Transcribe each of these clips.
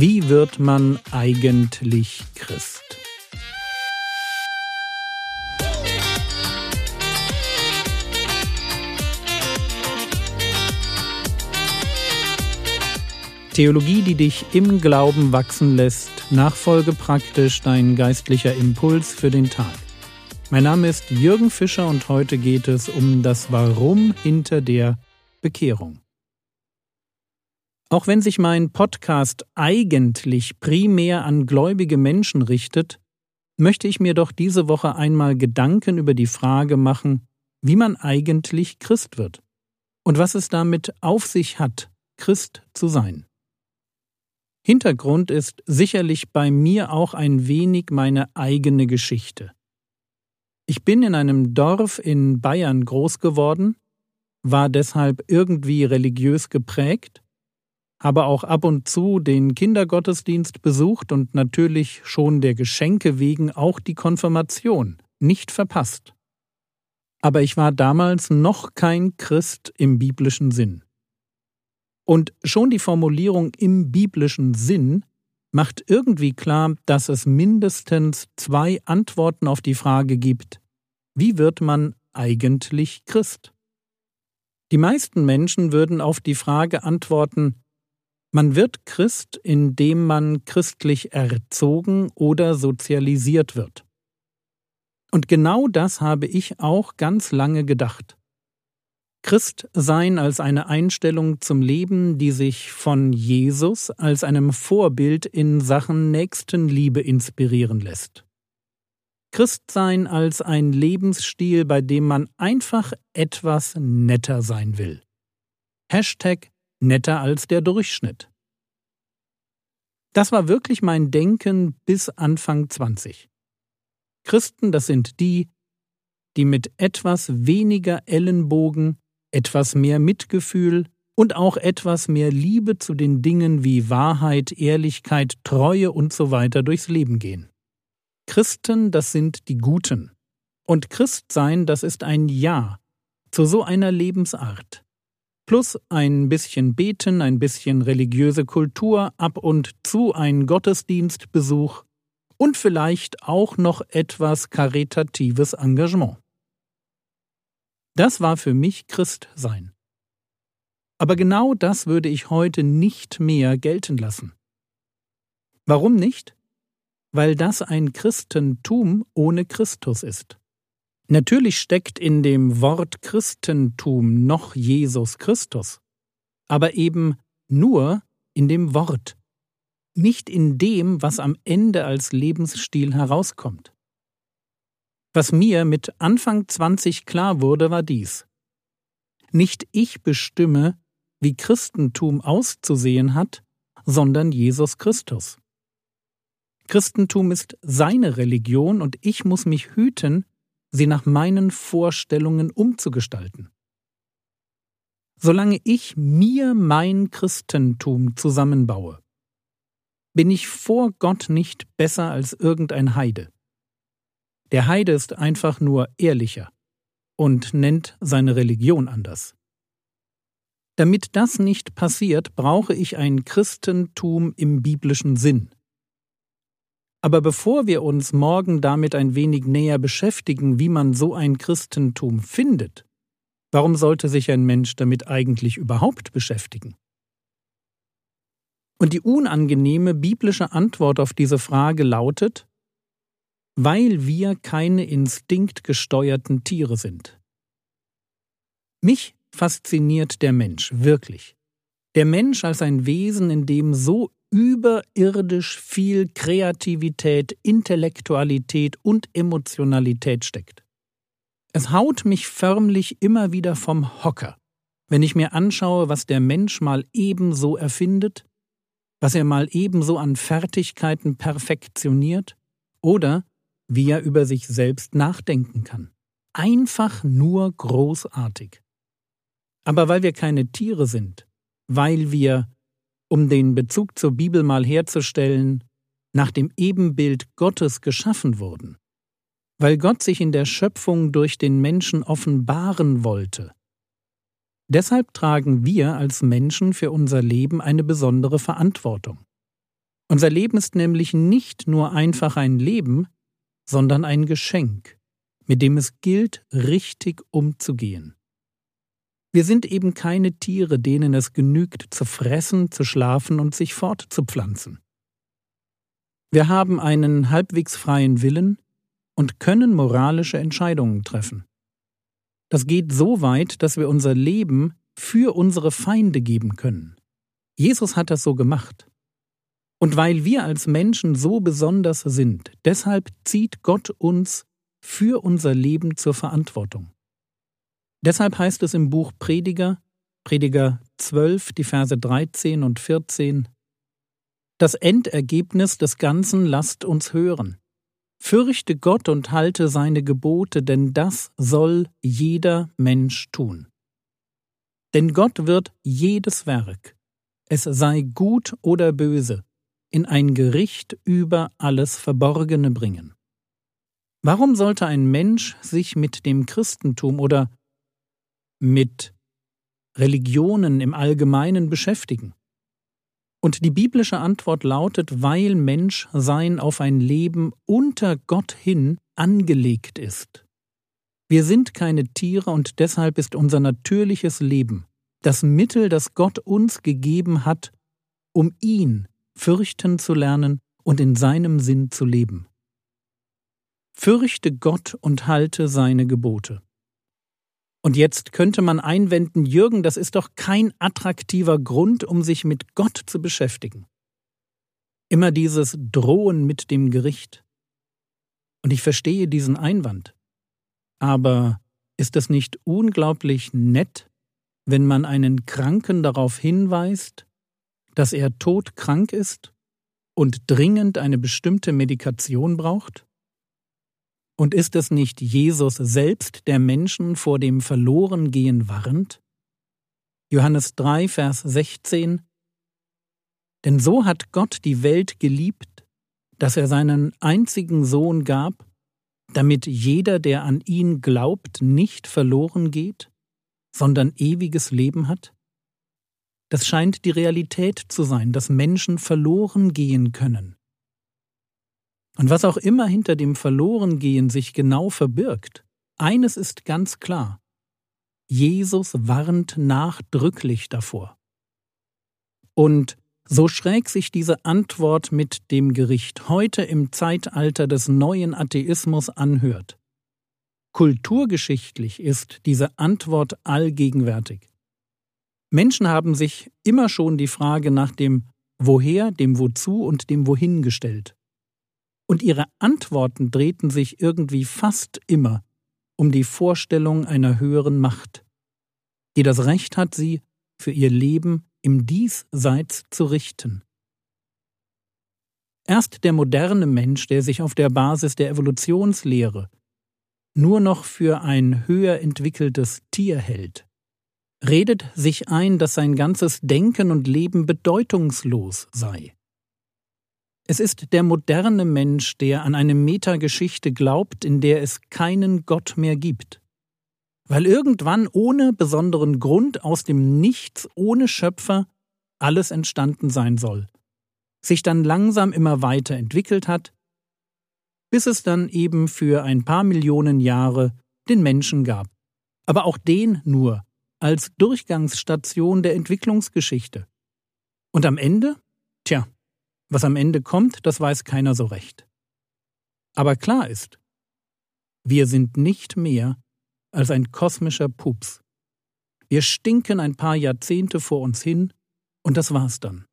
Wie wird man eigentlich Christ? Theologie, die dich im Glauben wachsen lässt, nachfolge praktisch dein geistlicher Impuls für den Tag. Mein Name ist Jürgen Fischer und heute geht es um das Warum hinter der Bekehrung. Auch wenn sich mein Podcast eigentlich primär an gläubige Menschen richtet, möchte ich mir doch diese Woche einmal Gedanken über die Frage machen, wie man eigentlich Christ wird und was es damit auf sich hat, Christ zu sein. Hintergrund ist sicherlich bei mir auch ein wenig meine eigene Geschichte. Ich bin in einem Dorf in Bayern groß geworden, war deshalb irgendwie religiös geprägt, habe auch ab und zu den Kindergottesdienst besucht und natürlich schon der Geschenke wegen auch die Konfirmation nicht verpasst. Aber ich war damals noch kein Christ im biblischen Sinn. Und schon die Formulierung im biblischen Sinn macht irgendwie klar, dass es mindestens zwei Antworten auf die Frage gibt, wie wird man eigentlich Christ? Die meisten Menschen würden auf die Frage antworten, man wird Christ, indem man christlich erzogen oder sozialisiert wird. Und genau das habe ich auch ganz lange gedacht. Christsein als eine Einstellung zum Leben, die sich von Jesus als einem Vorbild in Sachen Nächstenliebe inspirieren lässt. Christsein als ein Lebensstil, bei dem man einfach etwas netter sein will. Hashtag netter als der Durchschnitt. Das war wirklich mein Denken bis Anfang 20. Christen, das sind die, die mit etwas weniger Ellenbogen etwas mehr Mitgefühl und auch etwas mehr Liebe zu den Dingen wie Wahrheit, Ehrlichkeit, Treue und so weiter durchs Leben gehen. Christen, das sind die Guten. Und Christsein, das ist ein Ja zu so einer Lebensart. Plus ein bisschen Beten, ein bisschen religiöse Kultur, ab und zu ein Gottesdienstbesuch und vielleicht auch noch etwas karitatives Engagement. Das war für mich Christsein. Aber genau das würde ich heute nicht mehr gelten lassen. Warum nicht? Weil das ein Christentum ohne Christus ist. Natürlich steckt in dem Wort Christentum noch Jesus Christus, aber eben nur in dem Wort, nicht in dem, was am Ende als Lebensstil herauskommt. Was mir mit Anfang 20 klar wurde, war dies. Nicht ich bestimme, wie Christentum auszusehen hat, sondern Jesus Christus. Christentum ist seine Religion und ich muss mich hüten, sie nach meinen Vorstellungen umzugestalten. Solange ich mir mein Christentum zusammenbaue, bin ich vor Gott nicht besser als irgendein Heide. Der Heide ist einfach nur ehrlicher und nennt seine Religion anders. Damit das nicht passiert, brauche ich ein Christentum im biblischen Sinn. Aber bevor wir uns morgen damit ein wenig näher beschäftigen, wie man so ein Christentum findet, warum sollte sich ein Mensch damit eigentlich überhaupt beschäftigen? Und die unangenehme biblische Antwort auf diese Frage lautet, weil wir keine instinktgesteuerten Tiere sind. Mich fasziniert der Mensch wirklich. Der Mensch als ein Wesen, in dem so überirdisch viel Kreativität, Intellektualität und Emotionalität steckt. Es haut mich förmlich immer wieder vom Hocker, wenn ich mir anschaue, was der Mensch mal ebenso erfindet, was er mal ebenso an Fertigkeiten perfektioniert oder wie er über sich selbst nachdenken kann. Einfach nur großartig. Aber weil wir keine Tiere sind, weil wir, um den Bezug zur Bibel mal herzustellen, nach dem Ebenbild Gottes geschaffen wurden, weil Gott sich in der Schöpfung durch den Menschen offenbaren wollte. Deshalb tragen wir als Menschen für unser Leben eine besondere Verantwortung. Unser Leben ist nämlich nicht nur einfach ein Leben, sondern ein Geschenk, mit dem es gilt, richtig umzugehen. Wir sind eben keine Tiere, denen es genügt, zu fressen, zu schlafen und sich fortzupflanzen. Wir haben einen halbwegs freien Willen und können moralische Entscheidungen treffen. Das geht so weit, dass wir unser Leben für unsere Feinde geben können. Jesus hat das so gemacht. Und weil wir als Menschen so besonders sind, deshalb zieht Gott uns für unser Leben zur Verantwortung. Deshalb heißt es im Buch Prediger, Prediger 12, die Verse 13 und 14, Das Endergebnis des Ganzen lasst uns hören. Fürchte Gott und halte seine Gebote, denn das soll jeder Mensch tun. Denn Gott wird jedes Werk, es sei gut oder böse, in ein Gericht über alles Verborgene bringen. Warum sollte ein Mensch sich mit dem Christentum oder mit Religionen im Allgemeinen beschäftigen? Und die biblische Antwort lautet, weil Menschsein auf ein Leben unter Gott hin angelegt ist. Wir sind keine Tiere und deshalb ist unser natürliches Leben das Mittel, das Gott uns gegeben hat, um ihn fürchten zu lernen und in seinem Sinn zu leben. Fürchte Gott und halte seine Gebote. Und jetzt könnte man einwenden, Jürgen, das ist doch kein attraktiver Grund, um sich mit Gott zu beschäftigen. Immer dieses Drohen mit dem Gericht. Und ich verstehe diesen Einwand. Aber ist es nicht unglaublich nett, wenn man einen Kranken darauf hinweist, dass er todkrank ist und dringend eine bestimmte Medikation braucht? Und ist es nicht Jesus selbst, der Menschen vor dem Verlorengehen warnt? Johannes 3, Vers 16 Denn so hat Gott die Welt geliebt, dass er seinen einzigen Sohn gab, damit jeder, der an ihn glaubt, nicht verloren geht, sondern ewiges Leben hat? Das scheint die Realität zu sein, dass Menschen verloren gehen können. Und was auch immer hinter dem Verlorengehen sich genau verbirgt, eines ist ganz klar. Jesus warnt nachdrücklich davor. Und so schräg sich diese Antwort mit dem Gericht heute im Zeitalter des neuen Atheismus anhört, kulturgeschichtlich ist diese Antwort allgegenwärtig. Menschen haben sich immer schon die Frage nach dem Woher, dem Wozu und dem Wohin gestellt. Und ihre Antworten drehten sich irgendwie fast immer um die Vorstellung einer höheren Macht, die das Recht hat, sie für ihr Leben im Diesseits zu richten. Erst der moderne Mensch, der sich auf der Basis der Evolutionslehre nur noch für ein höher entwickeltes Tier hält, redet sich ein, dass sein ganzes Denken und Leben bedeutungslos sei. Es ist der moderne Mensch, der an eine Metageschichte glaubt, in der es keinen Gott mehr gibt. Weil irgendwann ohne besonderen Grund aus dem Nichts, ohne Schöpfer, alles entstanden sein soll, sich dann langsam immer weiter entwickelt hat, bis es dann eben für ein paar Millionen Jahre den Menschen gab. Aber auch den nur, als Durchgangsstation der Entwicklungsgeschichte. Und am Ende? Tja, was am Ende kommt, das weiß keiner so recht. Aber klar ist, wir sind nicht mehr als ein kosmischer Pups. Wir stinken ein paar Jahrzehnte vor uns hin und das war's dann.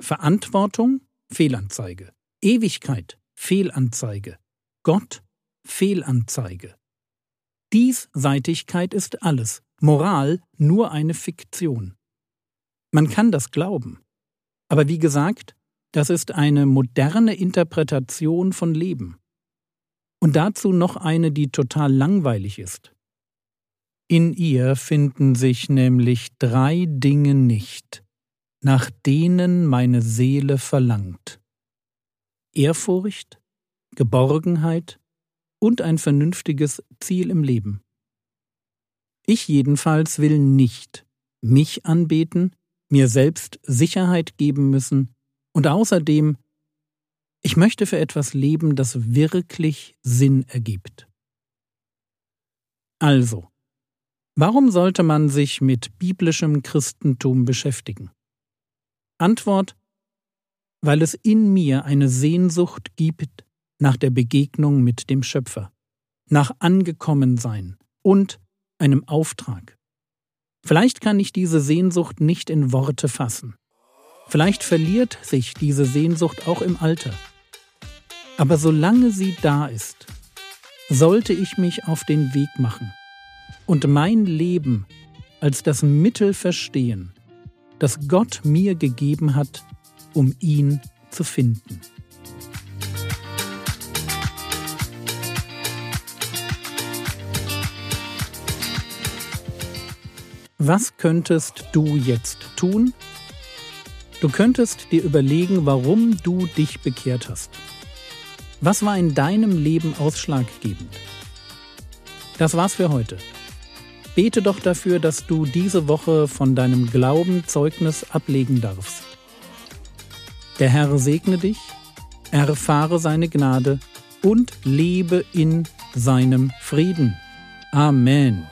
Verantwortung, Fehlanzeige. Ewigkeit, Fehlanzeige. Gott, Fehlanzeige. Diesseitigkeit ist alles, Moral nur eine Fiktion. Man kann das glauben. Aber wie gesagt, das ist eine moderne Interpretation von Leben. Und dazu noch eine, die total langweilig ist. In ihr finden sich nämlich drei Dinge nicht, nach denen meine Seele verlangt. Ehrfurcht, Geborgenheit und ein vernünftiges Ziel im Leben. Ich jedenfalls will nicht mich anbeten, mir selbst Sicherheit geben müssen Und außerdem, ich möchte für etwas leben, das wirklich Sinn ergibt. Also, warum sollte man sich mit biblischem Christentum beschäftigen? Antwort, weil es in mir eine Sehnsucht gibt nach der Begegnung mit dem Schöpfer, nach Angekommensein und einem Auftrag. Vielleicht kann ich diese Sehnsucht nicht in Worte fassen. Vielleicht verliert sich diese Sehnsucht auch im Alter. Aber solange sie da ist, sollte ich mich auf den Weg machen und mein Leben als das Mittel verstehen, das Gott mir gegeben hat, um ihn zu finden. Was könntest du jetzt tun? Du könntest dir überlegen, warum du dich bekehrt hast. Was war in deinem Leben ausschlaggebend? Das war's für heute. Bete doch dafür, dass du diese Woche von deinem Glauben Zeugnis ablegen darfst. Der Herr segne dich, erfahre seine Gnade und lebe in seinem Frieden. Amen.